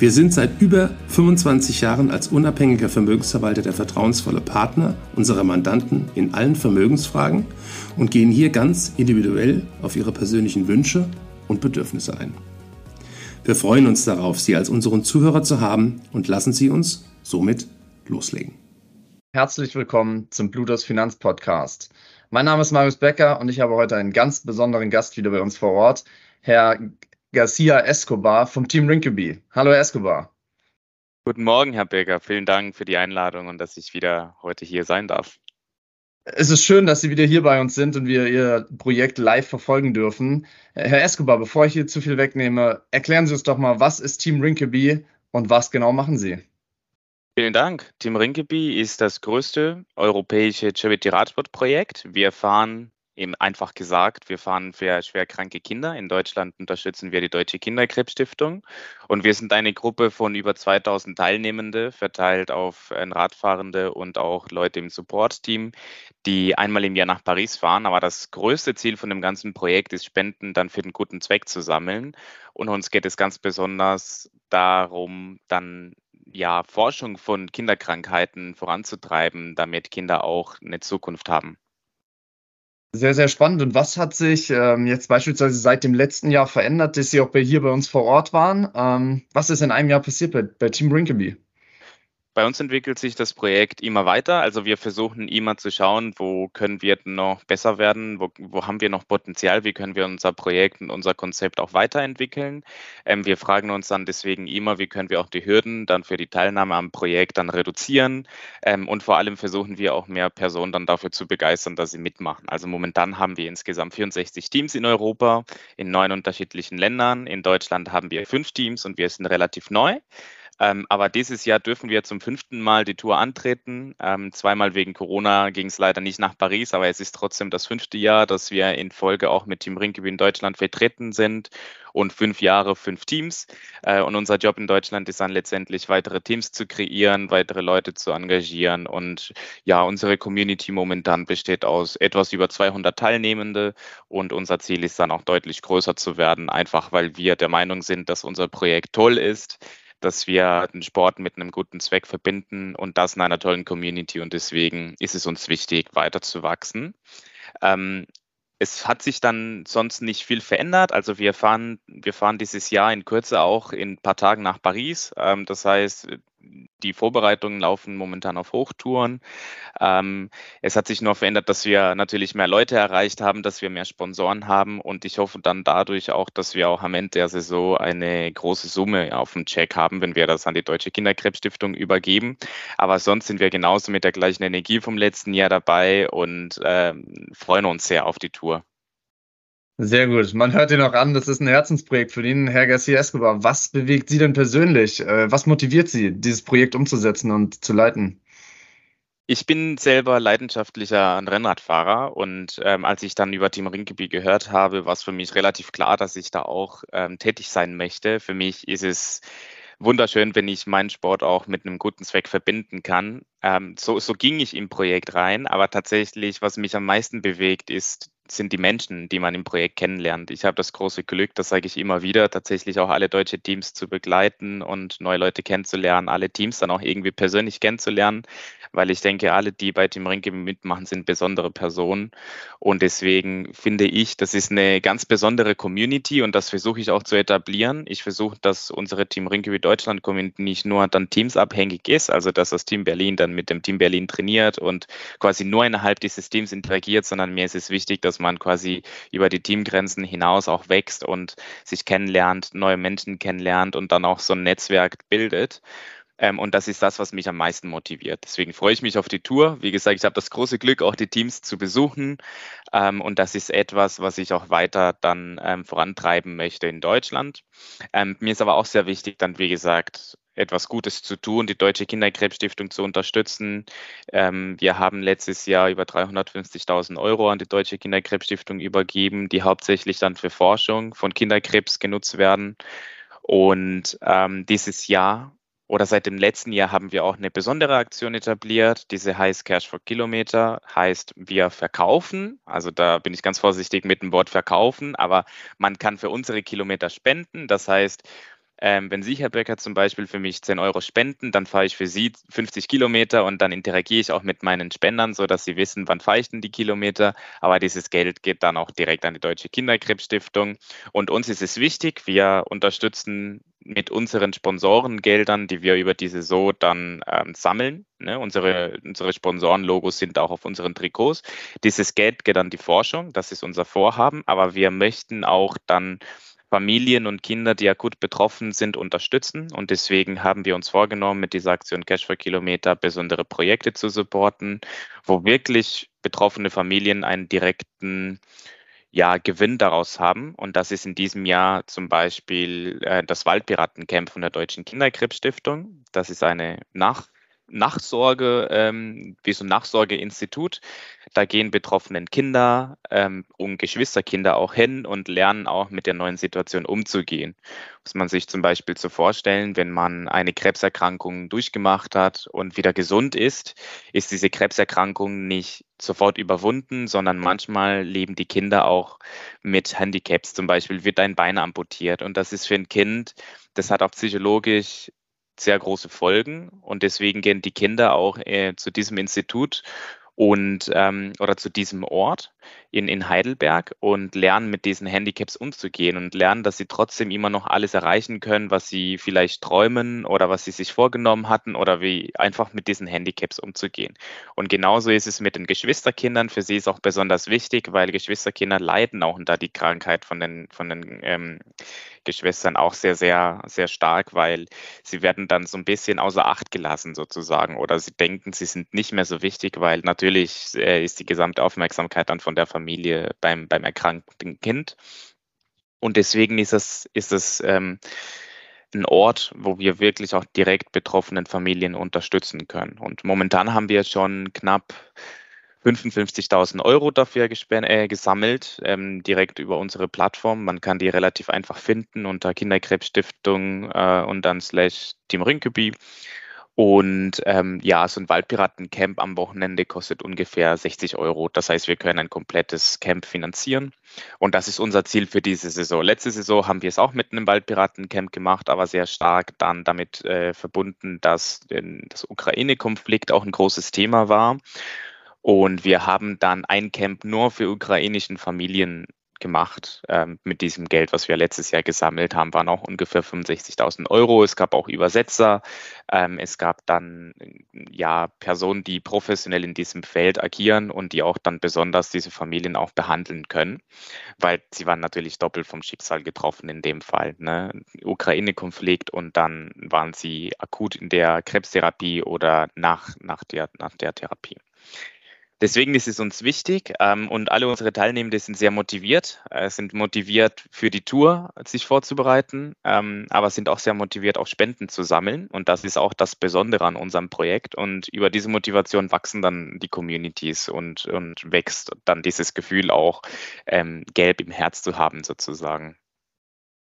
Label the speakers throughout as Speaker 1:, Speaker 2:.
Speaker 1: Wir sind seit über 25 Jahren als unabhängiger Vermögensverwalter der vertrauensvolle Partner unserer Mandanten in allen Vermögensfragen und gehen hier ganz individuell auf ihre persönlichen Wünsche und Bedürfnisse ein. Wir freuen uns darauf, Sie als unseren Zuhörer zu haben und lassen Sie uns somit loslegen.
Speaker 2: Herzlich willkommen zum Blutos Finanz Podcast. Mein Name ist Marius Becker und ich habe heute einen ganz besonderen Gast wieder bei uns vor Ort, Herr Garcia Escobar vom Team Rinkeby. Hallo Escobar.
Speaker 3: Guten Morgen, Herr Becker. Vielen Dank für die Einladung und dass ich wieder heute hier sein darf.
Speaker 2: Es ist schön, dass Sie wieder hier bei uns sind und wir Ihr Projekt live verfolgen dürfen. Herr Escobar, bevor ich hier zu viel wegnehme, erklären Sie uns doch mal, was ist Team Rinkeby und was genau machen Sie?
Speaker 3: Vielen Dank. Team Rinkeby ist das größte europäische Charity-Radsport-Projekt. Wir fahren Eben einfach gesagt, wir fahren für schwerkranke Kinder. In Deutschland unterstützen wir die Deutsche Kinderkrebsstiftung. Und wir sind eine Gruppe von über 2000 Teilnehmende, verteilt auf äh, Radfahrende und auch Leute im Support-Team, die einmal im Jahr nach Paris fahren. Aber das größte Ziel von dem ganzen Projekt ist, Spenden dann für den guten Zweck zu sammeln. Und uns geht es ganz besonders darum, dann ja, Forschung von Kinderkrankheiten voranzutreiben, damit Kinder auch eine Zukunft haben.
Speaker 2: Sehr, sehr spannend. Und was hat sich ähm, jetzt beispielsweise seit dem letzten Jahr verändert, dass Sie auch bei, hier bei uns vor Ort waren? Ähm, was ist in einem Jahr passiert bei, bei Team Rinkeby?
Speaker 3: Bei uns entwickelt sich das Projekt immer weiter. Also wir versuchen immer zu schauen, wo können wir noch besser werden, wo, wo haben wir noch Potenzial, wie können wir unser Projekt und unser Konzept auch weiterentwickeln. Ähm, wir fragen uns dann deswegen immer, wie können wir auch die Hürden dann für die Teilnahme am Projekt dann reduzieren. Ähm, und vor allem versuchen wir auch mehr Personen dann dafür zu begeistern, dass sie mitmachen. Also momentan haben wir insgesamt 64 Teams in Europa, in neun unterschiedlichen Ländern. In Deutschland haben wir fünf Teams und wir sind relativ neu. Ähm, aber dieses Jahr dürfen wir zum fünften Mal die Tour antreten. Ähm, zweimal wegen Corona ging es leider nicht nach Paris, aber es ist trotzdem das fünfte Jahr, dass wir in Folge auch mit Team Rinkeby in Deutschland vertreten sind und fünf Jahre, fünf Teams. Äh, und unser Job in Deutschland ist dann letztendlich weitere Teams zu kreieren, weitere Leute zu engagieren. Und ja, unsere Community momentan besteht aus etwas über 200 Teilnehmende und unser Ziel ist dann auch deutlich größer zu werden, einfach weil wir der Meinung sind, dass unser Projekt toll ist dass wir den Sport mit einem guten Zweck verbinden und das in einer tollen Community. Und deswegen ist es uns wichtig, weiter zu wachsen. Ähm, es hat sich dann sonst nicht viel verändert. Also wir fahren, wir fahren dieses Jahr in Kürze auch in ein paar Tagen nach Paris. Ähm, das heißt, die Vorbereitungen laufen momentan auf Hochtouren. Ähm, es hat sich nur verändert, dass wir natürlich mehr Leute erreicht haben, dass wir mehr Sponsoren haben und ich hoffe dann dadurch auch, dass wir auch am Ende der Saison eine große Summe auf dem Check haben, wenn wir das an die Deutsche Kinderkrebsstiftung übergeben. Aber sonst sind wir genauso mit der gleichen Energie vom letzten Jahr dabei und äh, freuen uns sehr auf die Tour.
Speaker 2: Sehr gut. Man hört ihn auch an, das ist ein Herzensprojekt für ihn, Herr Garcia Escobar. Was bewegt Sie denn persönlich? Äh, was motiviert Sie, dieses Projekt umzusetzen und zu leiten?
Speaker 3: Ich bin selber leidenschaftlicher Rennradfahrer und ähm, als ich dann über Team Rinkeby gehört habe, war es für mich relativ klar, dass ich da auch ähm, tätig sein möchte. Für mich ist es wunderschön, wenn ich meinen Sport auch mit einem guten Zweck verbinden kann. Ähm, so, so ging ich im Projekt rein, aber tatsächlich, was mich am meisten bewegt, ist sind die Menschen, die man im Projekt kennenlernt. Ich habe das große Glück, das sage ich immer wieder, tatsächlich auch alle deutsche Teams zu begleiten und neue Leute kennenzulernen, alle Teams dann auch irgendwie persönlich kennenzulernen, weil ich denke, alle, die bei Team Rinke mitmachen, sind besondere Personen. Und deswegen finde ich, das ist eine ganz besondere Community und das versuche ich auch zu etablieren. Ich versuche, dass unsere Team Rinke Deutschland Community nicht nur dann teamsabhängig ist, also dass das Team Berlin dann mit dem Team Berlin trainiert und quasi nur innerhalb dieses Teams interagiert, sondern mir ist es wichtig, dass man quasi über die Teamgrenzen hinaus auch wächst und sich kennenlernt, neue Menschen kennenlernt und dann auch so ein Netzwerk bildet. Ähm, und das ist das, was mich am meisten motiviert. Deswegen freue ich mich auf die Tour. Wie gesagt, ich habe das große Glück, auch die Teams zu besuchen. Ähm, und das ist etwas, was ich auch weiter dann ähm, vorantreiben möchte in Deutschland. Mir ist aber auch sehr wichtig, dann, wie gesagt, etwas Gutes zu tun, die Deutsche Kinderkrebsstiftung zu unterstützen. Ähm, wir haben letztes Jahr über 350.000 Euro an die Deutsche Kinderkrebsstiftung übergeben, die hauptsächlich dann für Forschung von Kinderkrebs genutzt werden. Und ähm, dieses Jahr oder seit dem letzten Jahr haben wir auch eine besondere Aktion etabliert. Diese heißt Cash for Kilometer, heißt wir verkaufen. Also da bin ich ganz vorsichtig mit dem Wort verkaufen, aber man kann für unsere Kilometer spenden. Das heißt, ähm, wenn Sie, Herr Becker, zum Beispiel für mich 10 Euro spenden, dann fahre ich für Sie 50 Kilometer und dann interagiere ich auch mit meinen Spendern, sodass sie wissen, wann fahre ich denn die Kilometer. Aber dieses Geld geht dann auch direkt an die Deutsche Kinderkrebsstiftung. Und uns ist es wichtig, wir unterstützen mit unseren Sponsorengeldern, die wir über diese So dann ähm, sammeln. Ne? Unsere, unsere Sponsorenlogos sind auch auf unseren Trikots. Dieses Geld geht an die Forschung, das ist unser Vorhaben, aber wir möchten auch dann Familien und Kinder, die akut betroffen sind, unterstützen. Und deswegen haben wir uns vorgenommen, mit dieser Aktion Cash for Kilometer besondere Projekte zu supporten, wo wirklich betroffene Familien einen direkten ja, Gewinn daraus haben. Und das ist in diesem Jahr zum Beispiel äh, das Waldpiratencamp von der Deutschen Kinderkrebsstiftung. Das ist eine Nach Nachsorge, ähm, wie so ein Nachsorgeinstitut. Da gehen betroffenen Kinder ähm, und Geschwisterkinder auch hin und lernen auch mit der neuen Situation umzugehen. Muss man sich zum Beispiel so vorstellen, wenn man eine Krebserkrankung durchgemacht hat und wieder gesund ist, ist diese Krebserkrankung nicht sofort überwunden, sondern manchmal leben die Kinder auch mit Handicaps. Zum Beispiel wird ein Bein amputiert und das ist für ein Kind, das hat auch psychologisch sehr große Folgen. Und deswegen gehen die Kinder auch äh, zu diesem Institut und ähm, oder zu diesem Ort in, in Heidelberg und lernen mit diesen Handicaps umzugehen und lernen, dass sie trotzdem immer noch alles erreichen können, was sie vielleicht träumen oder was sie sich vorgenommen hatten oder wie einfach mit diesen Handicaps umzugehen. Und genauso ist es mit den Geschwisterkindern. Für sie ist auch besonders wichtig, weil Geschwisterkinder leiden auch unter die Krankheit von den, von den ähm, Geschwistern auch sehr, sehr, sehr stark, weil sie werden dann so ein bisschen außer Acht gelassen sozusagen oder sie denken, sie sind nicht mehr so wichtig, weil natürlich äh, ist die gesamte Aufmerksamkeit dann von der Familie beim, beim erkrankten Kind. Und deswegen ist es, ist es ähm, ein Ort, wo wir wirklich auch direkt betroffenen Familien unterstützen können. Und momentan haben wir schon knapp 55.000 Euro dafür äh, gesammelt, ähm, direkt über unsere Plattform. Man kann die relativ einfach finden unter Kinderkrebsstiftung äh, und dann slash Team Rinkeby. Und ähm, ja, so ein Waldpiratencamp am Wochenende kostet ungefähr 60 Euro. Das heißt, wir können ein komplettes Camp finanzieren. Und das ist unser Ziel für diese Saison. Letzte Saison haben wir es auch mit einem Waldpiratencamp gemacht, aber sehr stark dann damit äh, verbunden, dass das Ukraine-Konflikt auch ein großes Thema war. Und wir haben dann ein Camp nur für ukrainischen Familien gemacht ähm, mit diesem Geld, was wir letztes Jahr gesammelt haben, waren auch ungefähr 65.000 Euro. Es gab auch Übersetzer. Ähm, es gab dann ja Personen, die professionell in diesem Feld agieren und die auch dann besonders diese Familien auch behandeln können, weil sie waren natürlich doppelt vom Schicksal getroffen in dem Fall. Ne? Ukraine-Konflikt und dann waren sie akut in der Krebstherapie oder nach, nach, der, nach der Therapie. Deswegen ist es uns wichtig ähm, und alle unsere Teilnehmenden sind sehr motiviert, äh, sind motiviert für die Tour sich vorzubereiten, ähm, aber sind auch sehr motiviert, auch Spenden zu sammeln. Und das ist auch das Besondere an unserem Projekt. Und über diese Motivation wachsen dann die Communities und, und wächst dann dieses Gefühl auch, ähm, gelb im Herz zu haben sozusagen.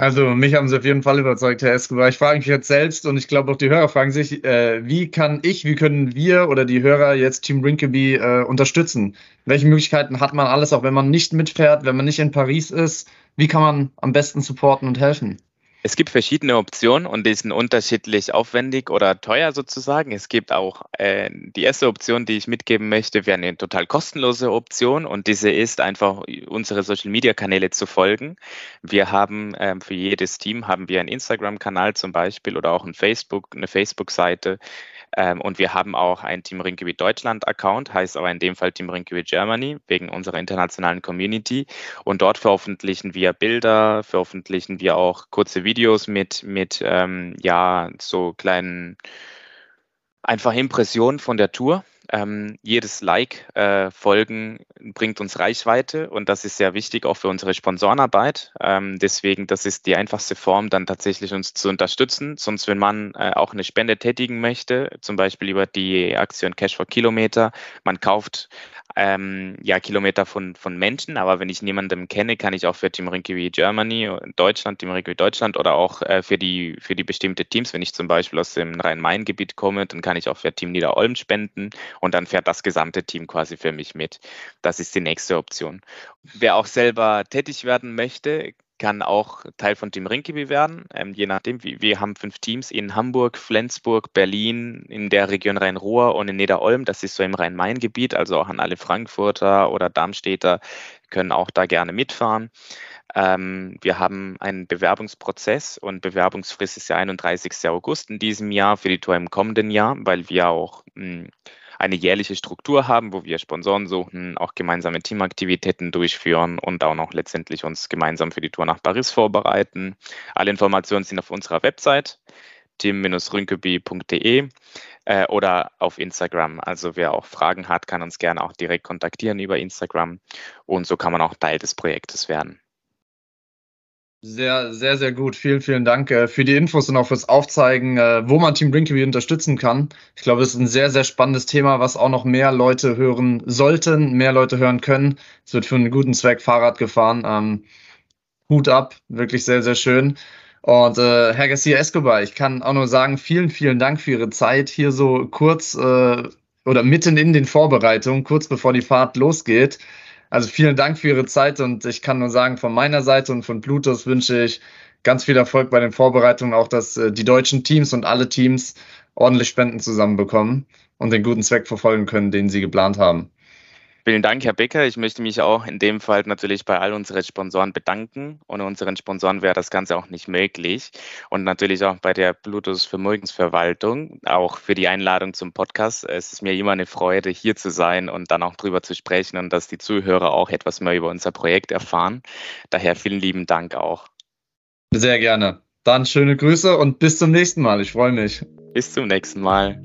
Speaker 2: Also mich haben Sie auf jeden Fall überzeugt, Herr Escobar. Ich frage mich jetzt selbst und ich glaube auch die Hörer fragen sich, äh, wie kann ich, wie können wir oder die Hörer jetzt Team Rinkeby äh, unterstützen? Welche Möglichkeiten hat man alles, auch wenn man nicht mitfährt, wenn man nicht in Paris ist? Wie kann man am besten supporten und helfen?
Speaker 3: Es gibt verschiedene Optionen und die sind unterschiedlich aufwendig oder teuer sozusagen. Es gibt auch äh, die erste Option, die ich mitgeben möchte, wäre eine total kostenlose Option und diese ist einfach unsere Social Media Kanäle zu folgen. Wir haben äh, für jedes Team haben wir einen Instagram-Kanal zum Beispiel oder auch ein Facebook, eine Facebook-Seite. Ähm, und wir haben auch ein Team Rinkeby Deutschland-Account, heißt aber in dem Fall Team Rinkeby Germany, wegen unserer internationalen Community. Und dort veröffentlichen wir Bilder, veröffentlichen wir auch kurze Videos mit, mit ähm, ja, so kleinen einfach Impressionen von der Tour Ähm, jedes Like äh, folgen bringt uns Reichweite und das ist sehr wichtig auch für unsere Sponsorenarbeit. Ähm, deswegen, das ist die einfachste Form, dann tatsächlich uns zu unterstützen. Sonst, wenn man äh, auch eine Spende tätigen möchte, zum Beispiel über die Aktion Cash for Kilometer, man kauft ähm, ja, Kilometer von, von Menschen, aber wenn ich niemanden kenne, kann ich auch für Team Rinkevi Germany, Deutschland, Team Rinkevi Deutschland oder auch äh, für, die, für die bestimmte Teams, wenn ich zum Beispiel aus dem Rhein-Main-Gebiet komme, dann kann ich auch für Team Niederolm spenden und dann fährt das gesamte Team quasi für mich mit. Das ist die nächste Option. Wer auch selber tätig werden möchte, kann auch Teil von Team Rinkeby werden, ähm, je nachdem. Wir, wir haben fünf Teams in Hamburg, Flensburg, Berlin, in der Region Rhein-Ruhr und in Niederolm. Das ist so im Rhein-Main-Gebiet, also auch an alle Frankfurter oder Darmstädter können auch da gerne mitfahren. Ähm, wir haben einen Bewerbungsprozess und Bewerbungsfrist ist der 31. August in diesem Jahr für die Tour im kommenden Jahr, weil wir auch mh, hm, eine jährliche Struktur haben, wo wir Sponsoren suchen, auch gemeinsame Teamaktivitäten durchführen und auch noch letztendlich uns gemeinsam für die Tour nach Paris vorbereiten. Alle Informationen sind auf unserer Website team-rünkeby.de äh, oder auf Instagram. Also wer auch Fragen hat, kann uns gerne auch direkt kontaktieren über Instagram und so kann man auch Teil des Projektes werden.
Speaker 2: Sehr, sehr, sehr gut. Vielen, vielen Dank äh, für die Infos und auch fürs Aufzeigen, äh, wo man Team Drinkeby unterstützen kann. Ich glaube, es ist ein sehr, sehr spannendes Thema, was auch noch mehr Leute hören sollten, mehr Leute hören können. Es wird für einen guten Zweck Fahrrad gefahren. Ähm, Hut ab, wirklich sehr, sehr schön. Und äh, Herr Garcia Escobar, ich kann auch nur sagen, vielen, vielen Dank für Ihre Zeit hier so kurz äh, oder mitten in den Vorbereitungen, kurz bevor die Fahrt losgeht. Also vielen Dank für Ihre Zeit und ich kann nur sagen, von meiner Seite und von Plutos wünsche ich ganz viel Erfolg bei den Vorbereitungen, auch dass äh, die deutschen Teams und alle Teams ordentlich Spenden zusammenbekommen und den guten Zweck verfolgen können, den sie geplant haben.
Speaker 3: Vielen Dank, Herr Becker. Ich möchte mich auch in dem Fall natürlich bei all unseren Sponsoren bedanken. Ohne unseren Sponsoren wäre das Ganze auch nicht möglich. Und natürlich auch bei der Bluetooth Vermögensverwaltung, auch für die Einladung zum Podcast. Es ist mir immer eine Freude, hier zu sein und dann auch drüber zu sprechen und dass die Zuhörer auch etwas mehr über unser Projekt erfahren. Daher vielen lieben Dank auch.
Speaker 2: Sehr gerne. Dann schöne Grüße und bis zum nächsten Mal. Ich freue mich.
Speaker 3: Bis zum nächsten Mal.